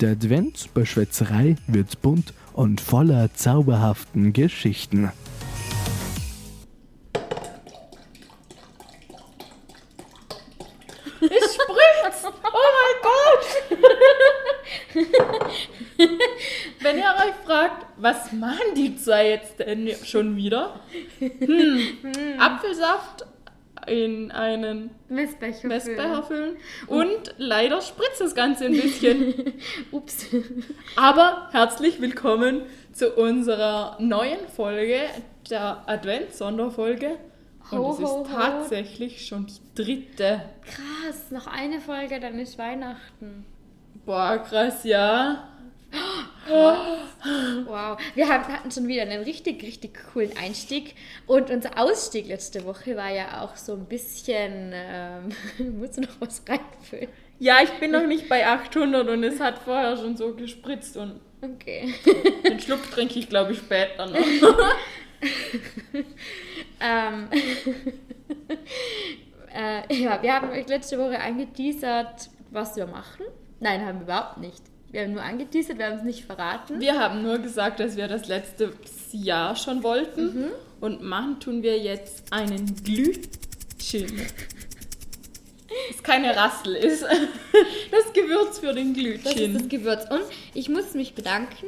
Der Advent bei Schwätzerei wird bunt und voller zauberhaften Geschichten. Es spritzt! Oh mein Gott! Wenn ihr euch fragt, was machen die zwei jetzt denn schon wieder? Hm, Apfelsaft in einen Messbecher. Messbecher füllen und leider spritzt das Ganze ein bisschen. Ups. Aber herzlich willkommen zu unserer neuen Folge, der Advents-Sonderfolge. Und Ho, es ist ho, ho. tatsächlich schon die dritte. Krass, noch eine Folge, dann ist Weihnachten. Boah, krass, ja. Wow. Wir haben, hatten schon wieder einen richtig, richtig coolen Einstieg. Und unser Ausstieg letzte Woche war ja auch so ein bisschen. Ähm, muss noch was reinfüllen? Ja, ich bin noch nicht bei 800 und es hat vorher schon so gespritzt und Okay. den Schluck trinke ich, glaube ich, später noch. ähm, äh, ja, wir haben euch letzte Woche angeteasert, was wir machen. Nein, haben wir überhaupt nicht. Wir haben nur angeteasert, wir haben es nicht verraten. Wir haben nur gesagt, dass wir das letzte Jahr schon wollten und machen tun wir jetzt einen Glühchin. Das keine Rassel ist. Das Gewürz für den Das ist das. Gewürz. Und ich muss mich bedanken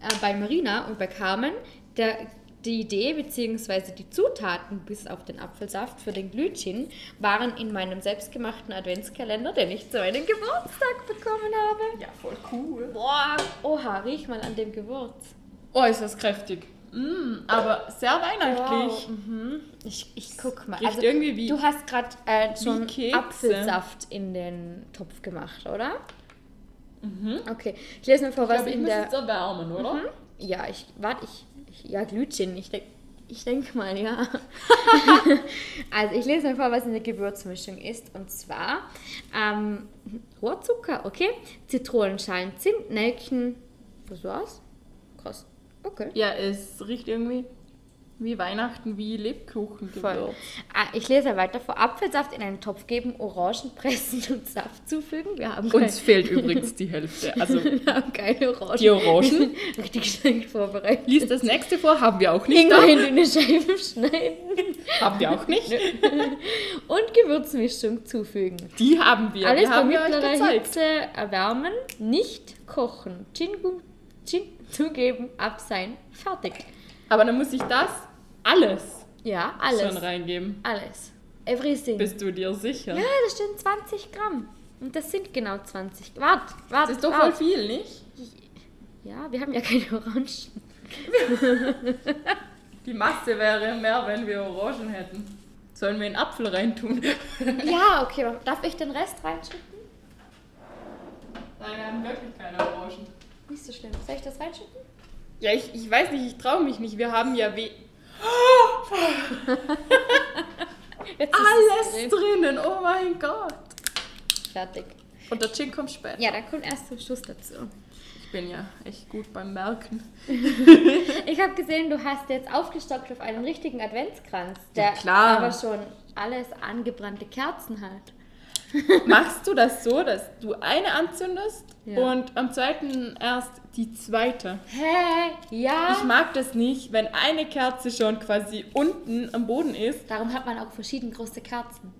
äh, bei Marina und bei Carmen. Der, die Idee bzw. die Zutaten bis auf den Apfelsaft für den Glühchin waren in meinem selbstgemachten Adventskalender, den ich zu meinem Geburtstag bekommen habe. Ja, voll cool. Boah, oha, riech mal an dem Gewürz. Oh, ist das kräftig. Mm, aber sehr weihnachtlich. Wow, mhm. Ich, ich guck mal. Wie- du hast gerade äh, schon. Apfelsaft in den Topf gemacht, oder? Okay, ich lese mal vor, Ich was ich in muss der. jetzt erwärmen, oder? Ja, ich, warte, ich, ich ja, Glütchen, ich denke ich denk mal, ja. also, ich lese mal vor, was in der Gewürzmischung ist. Und zwar ähm, Rohrzucker, okay, Zitronenschalen, Zimt, Nelken, das war's? Krass, okay. Ja, es riecht irgendwie wie Weihnachten, wie Lebkuchen. Voll. Ah, ich lese weiter vor. Apfelsaft in einen Topf geben, Orangen pressen und Saft zufügen. Wir haben, Uns fehlt übrigens die Hälfte. Also wir haben keine Orangen. die Orangen. Richtig schlecht vorbereitet. Lies das nächste vor, haben wir auch nicht. Ingwer in dünne Scheiben schneiden. Haben wir auch nicht. Und Gewürzmischung zufügen. Die haben wir. Alles bei haben wir euch mittlerer. Hitze erwärmen, nicht kochen. Gin, Gin zugeben, ab sein, fertig. Aber dann muss ich das alles, Ja, alles. schon reingeben. Alles. Everything. Bist du dir sicher? ja, das stehen 20 Gramm. Und das sind genau 20. Warte, warte. Das ist doch voll wart. viel, nicht? Ja, wir haben ja keine Orangen. Die Masse wäre mehr, wenn wir Orangen hätten. Sollen wir einen Apfel reintun? ja, okay. Darf ich den Rest reinschütten? Nein, wir haben wirklich keine Orangen. Nicht so schlimm. Soll ich das reinschütten? Ja, ich, ich weiß nicht, ich traue mich nicht. Wir haben ja we Jetzt ist alles es drinnen. Oh mein Gott. fertig. Und der Gin kommt später. Ja, dann kommt erst zum Schluss dazu. Ich bin ja echt gut beim Merken. Ich habe gesehen, du hast jetzt aufgestockt auf einen richtigen Adventskranz, der Ja, klar. aber schon alles angebrannte Kerzen hat. Machst du das so, dass du eine anzündest Ja. und am zweiten erst die zweite? Hä? Ja. Ich mag das nicht, wenn eine Kerze schon quasi unten am Boden ist. Darum hat man auch verschieden große Kerzen.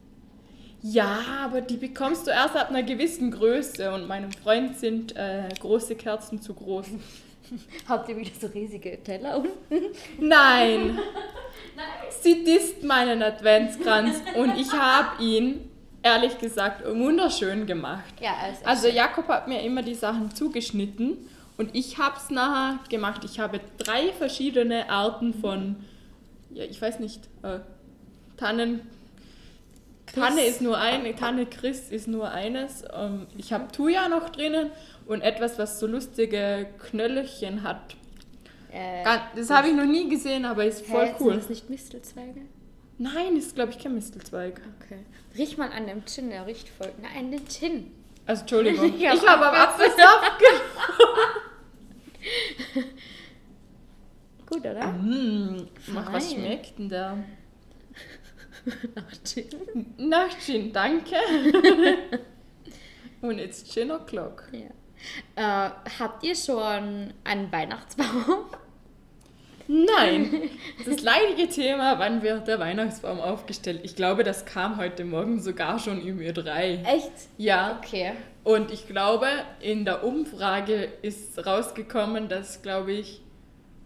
Ja, aber die bekommst du erst ab einer gewissen Größe und meinem Freund sind äh, große Kerzen zu groß. Habt ihr wieder so riesige Teller unten? Nein! Sie disst meinen Adventskranz und ich habe ihn, ehrlich gesagt, wunderschön gemacht. Ja, also, Also Jakob hat mir immer die Sachen zugeschnitten und ich habe es nachher gemacht. Ich habe drei verschiedene Arten von, ja, ich weiß nicht, äh, Tannen. Tanne ist nur eine, Tanne Christ ist nur eines. Ähm, ich habe Thuja noch drinnen und etwas, was so lustige Knöllchen hat. äh, Das habe ich noch nie gesehen, aber ist voll hä, cool. Sind das nicht Mistelzweige? Nein, ist glaube ich kein Mistelzweig. Okay. Riech mal an dem Gin, der riecht voll. Nein, den Gin. Also Entschuldigung, Ich hab habe am Apfelsaft Gut, oder? Mmh, denn der? Nach Gin. Nach Gin, danke. Und it's Gin o'clock. Ja. Äh, habt ihr schon einen Weihnachtsbaum? Nein, das leidige Thema, wann wird der Weihnachtsbaum aufgestellt? Ich glaube, das kam heute Morgen sogar schon im Ö3. Echt? Ja, Okay. und ich glaube, in der Umfrage ist rausgekommen, dass, glaube ich,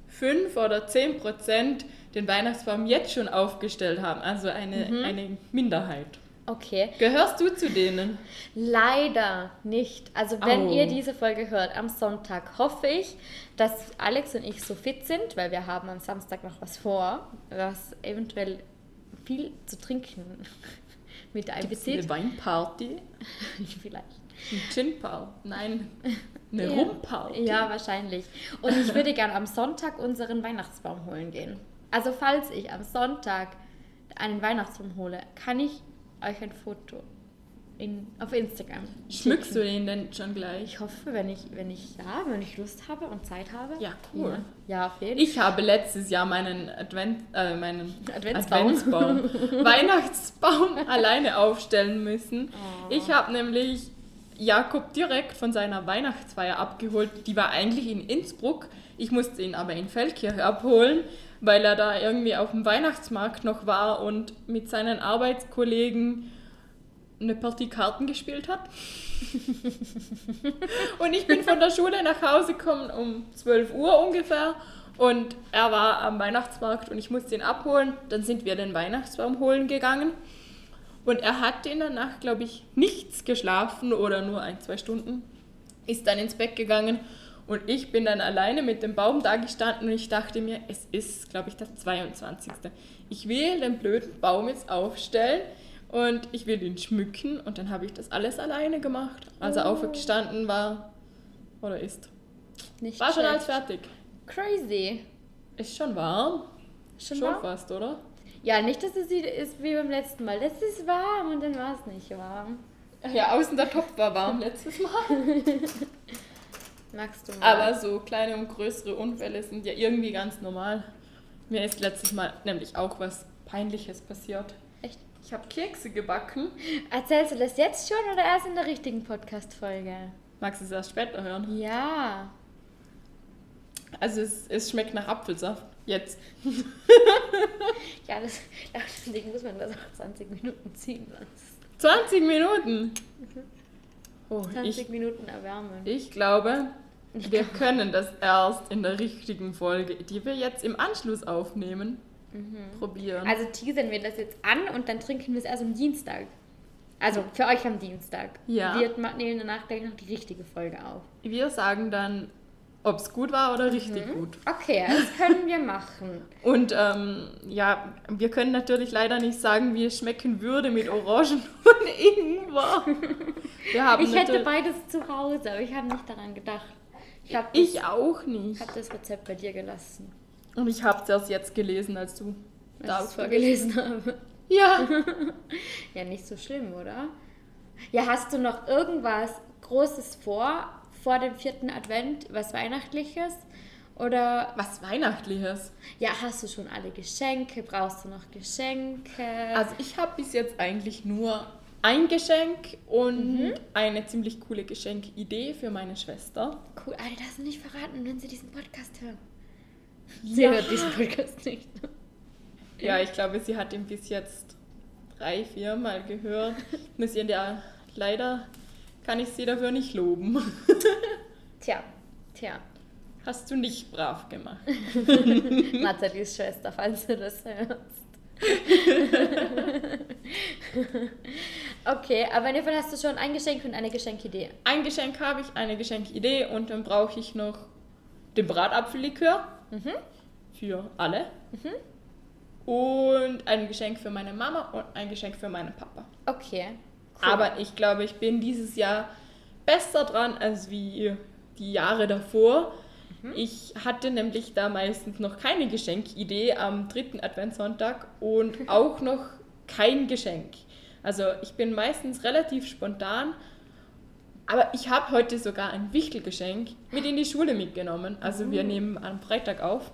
5 oder 10 Prozent den Weihnachtsbaum jetzt schon aufgestellt haben. Also eine, eine Minderheit. Okay. Gehörst du zu denen? Leider nicht. Also wenn Au. ihr diese Folge hört am Sonntag, hoffe ich, dass Alex und ich so fit sind, weil wir haben am Samstag noch was vor, was eventuell viel zu trinken mit Gibt's eine. Weinparty? Vielleicht. Ein Gin-Party? Nein, eine Ja. Rum-Party. Ja, wahrscheinlich. Und ich würde gerne am Sonntag unseren Weihnachtsbaum holen gehen. Also falls ich am Sonntag einen Weihnachtsbaum hole, kann ich euch ein Foto in, auf Instagram Schmückst du schicken. den denn schon gleich? Ich hoffe, wenn ich, wenn ich, ja, wenn ich Lust habe und Zeit habe. Ja, cool. Ja, ja auf jeden Ich habe letztes Jahr meinen Advent, äh, meinen Adventsbaum. Adventsbaum, Weihnachtsbaum alleine aufstellen müssen. Oh. Ich habe nämlich Jakob direkt von seiner Weihnachtsfeier abgeholt. Die war eigentlich in Innsbruck. Ich musste ihn aber in Feldkirch abholen, weil er da irgendwie auf dem Weihnachtsmarkt noch war und mit seinen Arbeitskollegen eine Partie Karten gespielt hat. und ich bin von der Schule nach Hause gekommen um 12 Uhr ungefähr und er war am Weihnachtsmarkt und ich musste ihn abholen. Dann sind wir den Weihnachtsbaum holen gegangen und er hat in der Nacht, glaube ich, nichts geschlafen oder nur ein, zwei Stunden. Ist dann ins Bett gegangen und ich bin dann alleine mit dem Baum da gestanden und ich dachte mir, es ist, glaube ich, das 22. Ich will den blöden Baum jetzt aufstellen und ich will ihn schmücken und dann habe ich das alles alleine gemacht. Also aufgestanden war oder ist. Nicht War schon schlecht. alles fertig. Crazy. Ist schon warm. Schon, Schon warm? fast, oder? Ja, nicht, dass es ist wie beim letzten Mal. Das ist warm und dann war es nicht warm. Ja, außen der Topf war warm letztes Mal. Magst du mal? Aber so kleine und größere Unfälle sind ja irgendwie ganz normal. Mir ist letztes Mal nämlich auch was Peinliches passiert. Echt? Ich habe Kekse gebacken. Erzählst du das jetzt schon oder erst in der richtigen Podcast-Folge? Magst du es erst später hören? Ja. Also es, es schmeckt nach Apfelsaft. Jetzt. Ja, das, deswegen muss man das auch 20 Minuten ziehen lassen. 20 Minuten. Oh, 20 ich, Minuten erwärmen. ich glaube, wir können das erst in der richtigen Folge, die wir jetzt im Anschluss aufnehmen, probieren. Also teasern wir das jetzt an und dann trinken wir es erst am Dienstag. Also für euch am Dienstag. Ja. Wir nehmen danach gleich noch die richtige Folge auf. Wir sagen dann, ob es gut war oder richtig Mhm. gut. Okay, das können wir machen. Und ähm, ja, wir können natürlich leider nicht sagen, wie es schmecken würde mit Orangen und Ingwer. Wir haben Ich hätte beides zu Hause, aber ich habe nicht daran gedacht. Ich habe ich das, auch nicht. hab das Rezept bei dir gelassen, Und ich habe es erst jetzt gelesen, als du als da ich es vorgelesen habe. Ja. Ja, nicht so schlimm, oder? Ja, hast du noch irgendwas Großes vor, vor dem vierten Advent, was Weihnachtliches? Oder, Was Weihnachtliches. ja, hast du schon alle Geschenke? Brauchst du noch Geschenke? Also ich habe bis jetzt eigentlich nur ein Geschenk und Mhm. eine ziemlich coole Geschenkidee für meine Schwester. cool, die darfst du nicht verraten, wenn sie diesen Podcast hören. Sie Ja. hört diesen Podcast nicht. Ja, ich glaube, sie hat ihn bis jetzt drei, vier Mal gehört. Muss ihr ja leider kann ich sie dafür nicht loben. Tja, tja. Hast du nicht brav gemacht. Nathalies Schwester, falls du das hörst. okay, aber in dem Fall hast du schon ein Geschenk und eine Geschenkidee. Ein Geschenk habe ich, eine Geschenkidee und dann brauche ich noch den Bratapfellikör für alle. Und ein Geschenk für meine Mama und ein Geschenk für meinen Papa. Okay. Aber ich glaube, ich bin dieses Jahr besser dran als wie die Jahre davor. Ich hatte nämlich da meistens noch keine Geschenkidee am dritten Adventssonntag und auch noch kein Geschenk. Also ich bin meistens relativ spontan, aber ich habe heute sogar ein Wichtelgeschenk mit in die Schule mitgenommen. Also wir nehmen am Freitag auf.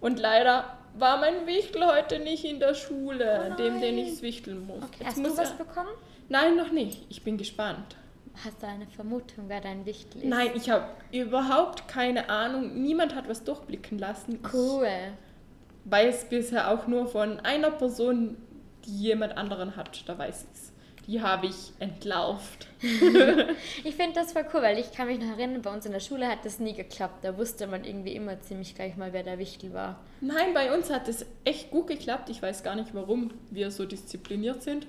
Und leider war mein Wichtel heute nicht in der Schule, Oh dem, den ich wichteln muss. okay. Jetzt Hast muss du was bekommen? Nein, noch nicht. Ich bin gespannt. Hast du eine Vermutung, wer dein Wichtel ist? Nein, ich habe überhaupt keine Ahnung. Niemand hat was durchblicken lassen. Cool. Ich weiß bisher auch nur von einer Person, die jemand anderen hat. Da weiß ich es. Die habe ich entlarvt. Ich finde das voll cool, weil ich kann mich noch erinnern, bei uns in der Schule hat das nie geklappt. Da wusste man irgendwie immer ziemlich gleich mal, wer der Wichtel war. Nein, bei uns hat es echt gut geklappt. Ich weiß gar nicht, warum wir so diszipliniert sind.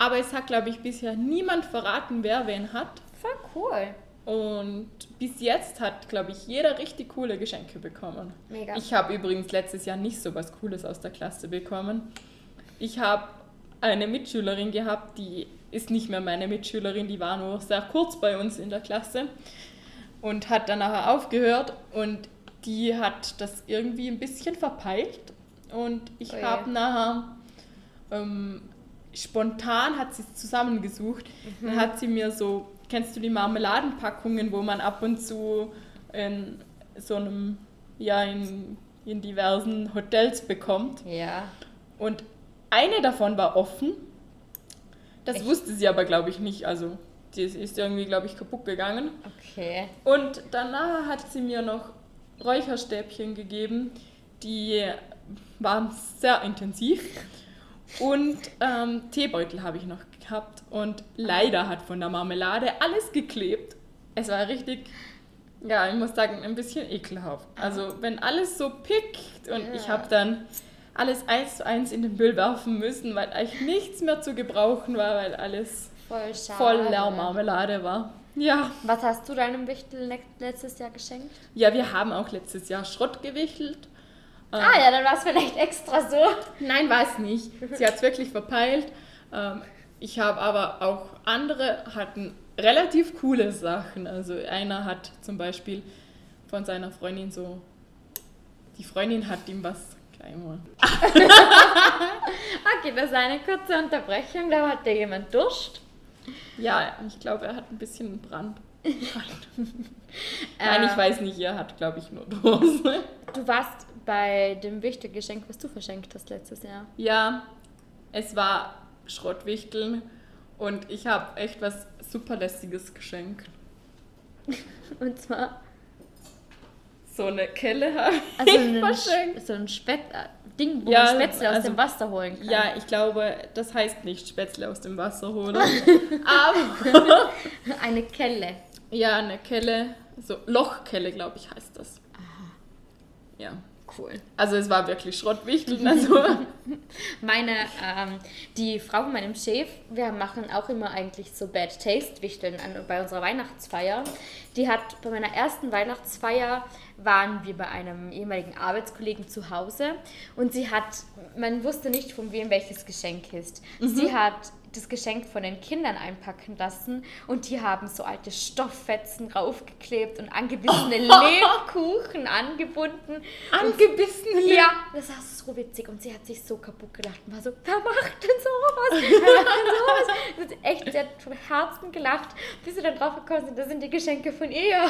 Aber es hat, glaube ich, bisher niemand verraten, wer wen hat. Voll cool. Und bis jetzt hat, glaube ich, jeder richtig coole Geschenke bekommen. Mega. Ich habe übrigens letztes Jahr nicht so was Cooles aus der Klasse bekommen. Ich habe eine Mitschülerin gehabt, die ist nicht mehr meine Mitschülerin, die war nur sehr kurz bei uns in der Klasse und hat dann nachher aufgehört und die hat das irgendwie ein bisschen verpeilt und ich Oh habe nachher ähm, spontan hat sie es zusammengesucht. Dann hat sie mir so, kennst du die Marmeladenpackungen, wo man ab und zu in so einem, ja, in, in diversen Hotels bekommt. Ja. Und eine davon war offen. Das Echt? wusste sie aber, glaube ich, nicht. Also, die ist irgendwie, glaube ich, kaputt gegangen. Okay. Und danach hat sie mir noch Räucherstäbchen gegeben, die waren sehr intensiv. Und ähm, Teebeutel habe ich noch gehabt. Und leider hat von der Marmelade alles geklebt. Es war richtig, ja, ich muss sagen, ein bisschen ekelhaft. Also, wenn alles so pickt und ich Ja. habe dann alles eins zu eins in den Müll werfen müssen, weil eigentlich nichts mehr zu gebrauchen war, weil alles Voll schade. voll Leermarmelade war. Ja. Was hast du deinem Wichtel le- letztes Jahr geschenkt? Ja, wir haben auch letztes Jahr Schrott gewichtelt. Ähm, Ah ja, dann war es vielleicht extra so. Nein, war es nicht. Sie hat es wirklich verpeilt. Ähm, ich habe aber auch andere hatten relativ coole Sachen. Also einer hat zum Beispiel von seiner Freundin so, die Freundin hat ihm was. Okay, das ist eine kurze Unterbrechung. Da hatte jemand Durst. Ja, ich glaube, er hat ein bisschen Brand. Nein, Ähm, ich weiß nicht, er hat, glaube ich, nur Durst. Du warst bei dem Wichtelgeschenk, was du verschenkt hast letztes Jahr. Ja, es war Schrottwichteln und ich habe echt was super lästiges geschenkt. Und zwar So eine Kelle habe also ich verschenkt. so ein Spett, äh, Ding, wo Ja, man Spätzle aus also- dem Wasser holen kann. Ja, ich glaube, das heißt nicht Spätzle aus dem Wasser holen. Aber Eine Kelle. ja, eine Kelle, so Lochkelle, glaube ich, heißt das. Ja, Cool. also es war wirklich Schrottwichteln. Also Meine, ähm, die Frau von meinem Chef, wir machen auch immer eigentlich so Bad Taste Wichteln an, bei unserer Weihnachtsfeier. Die hat bei meiner ersten Weihnachtsfeier waren wir bei einem ehemaligen Arbeitskollegen zu Hause und sie hat, man wusste nicht von wem welches Geschenk ist. Sie hat das Geschenk von den Kindern einpacken lassen und die haben so alte Stofffetzen raufgeklebt und angebissene Lebkuchen angebunden. angebissene Ja, das war so witzig und sie hat sich so kaputt gelacht und war so, wer macht denn sowas? Wer macht denn sowas? Hat echt, sie hat vom Herzen gelacht, bis sie dann drauf gekommen sind, das sind die Geschenke von ihr.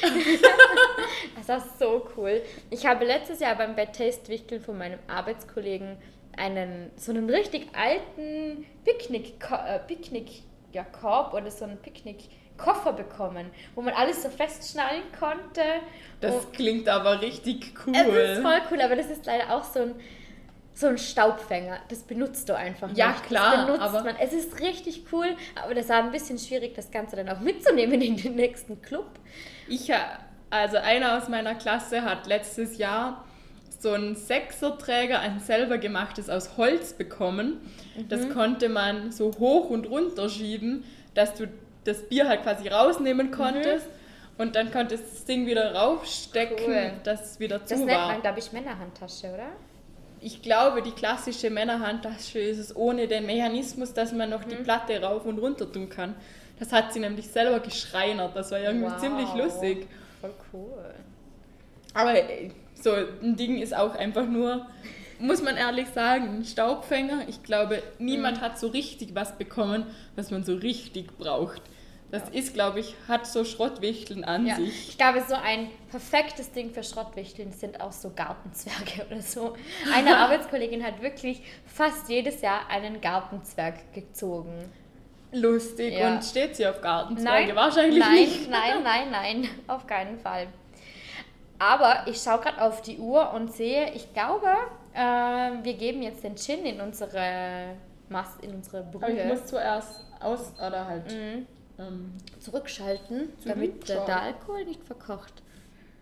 das war so cool. Ich habe letztes Jahr beim Bad Taste Wichteln von meinem Arbeitskollegen einen, so einen richtig alten Picknick, äh, Picknick ja, Korb oder so einen Picknickkoffer bekommen, wo man alles so festschnallen konnte. Das Und- klingt aber richtig cool. es ist voll cool, aber das ist leider auch so ein, so ein Staubfänger. Das benutzt du einfach Ja, nicht. klar, Das benutzt aber- man. Es ist richtig cool, aber das war ein bisschen schwierig, das Ganze dann auch mitzunehmen in den nächsten Club. Ich, also einer aus meiner Klasse hat letztes Jahr so einen Sechserträger, ein selber gemachtes aus Holz bekommen. Das konnte man so hoch und runter schieben, dass du das Bier halt quasi rausnehmen konntest. Und dann konntest du das Ding wieder raufstecken, Cool. dass es wieder zu Das nennt war. man, glaube ich, Männerhandtasche, oder? Ich glaube, die klassische Männerhandtasche ist es ohne den Mechanismus, dass man noch die Platte rauf und runter tun kann. Das hat sie nämlich selber geschreinert. Das war irgendwie Wow. ziemlich lustig. Voll cool. Aber äh, so ein Ding ist auch einfach nur, muss man ehrlich sagen, ein Staubfänger. Ich glaube, niemand hat so richtig was bekommen, was man so richtig braucht. Das ist, glaube ich, hat so Schrottwichteln an Ja. sich. Ich glaube, so ein perfektes Ding für Schrottwichteln sind auch so Gartenzwerge oder so. Eine Arbeitskollegin hat wirklich fast jedes Jahr einen Gartenzwerg gezogen. lustig. Ja. Und steht sie auf Gartenzweige? Nein, Wahrscheinlich nein, nicht. nein, nein, nein, auf keinen Fall. Aber ich schaue gerade auf die Uhr und sehe, ich glaube, äh, wir geben jetzt den Gin in unsere Mas in unsere Aber ich Brühe muss zuerst aus oder halt. Mhm. Ähm, zurückschalten, damit der, der Alkohol nicht verkocht.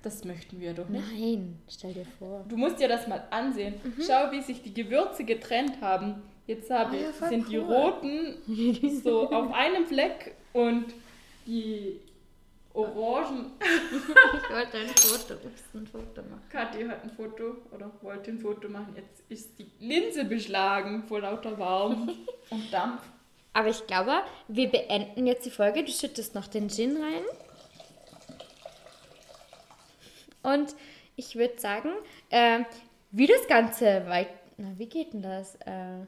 das möchten wir doch nicht. Nein, stell dir vor. Du musst dir das mal ansehen. Schau, wie sich die Gewürze getrennt haben. Jetzt Mhm. Oh ja, sind die cool. roten so auf einem Fleck und die orangen. Ich wollte ein Foto, ups, ein Foto machen. Kathi hat ein Foto oder wollte ein Foto machen. Jetzt ist die Linse beschlagen vor lauter Warm und Dampf. Aber ich glaube, wir beenden jetzt die Folge. Du schüttest noch den Gin rein. Und ich würde sagen, äh, wie das Ganze weit. Na, wie geht denn das? Äh,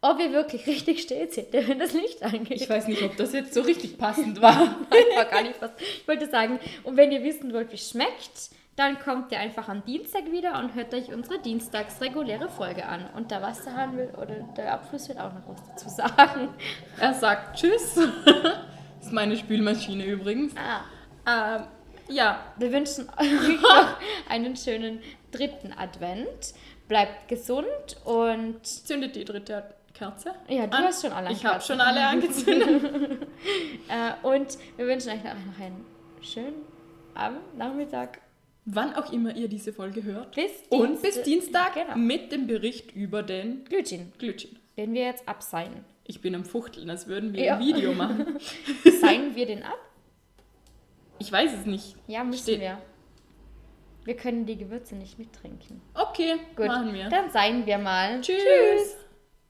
ob wir wirklich richtig still sind, wenn das Licht angeht. Ich weiß nicht, ob das jetzt so richtig passend war. war gar nicht was. Ich wollte sagen, und wenn ihr wissen wollt, wie es schmeckt, dann kommt ihr einfach am Dienstag wieder und hört euch unsere dienstags reguläre Folge an. Und der Wasserhahn will, oder der Abfluss wird auch noch was dazu sagen. Er sagt Tschüss. Das ist meine Spülmaschine übrigens. Ah. Ähm, ja, Wir wünschen euch noch einen schönen dritten Advent. Bleibt gesund und zündet die dritte Kerze. ja, du an. hast schon alle Ich habe schon alle angezündet. Äh, und wir wünschen euch noch einen schönen Abend, Nachmittag. Wann auch immer ihr diese Folge hört. Bis Und bis Dienstag Genau. mit dem Bericht über den Glütchen, Glütchen. den wir jetzt abseilen. Ich bin am Fuchteln, als würden wir Ja. ein Video machen. Seilen wir den ab? Ich weiß es nicht. Ja, müssen Steht- wir. Wir können die Gewürze nicht mittrinken. Okay, Gut, machen wir. dann seien wir mal. Tschüss.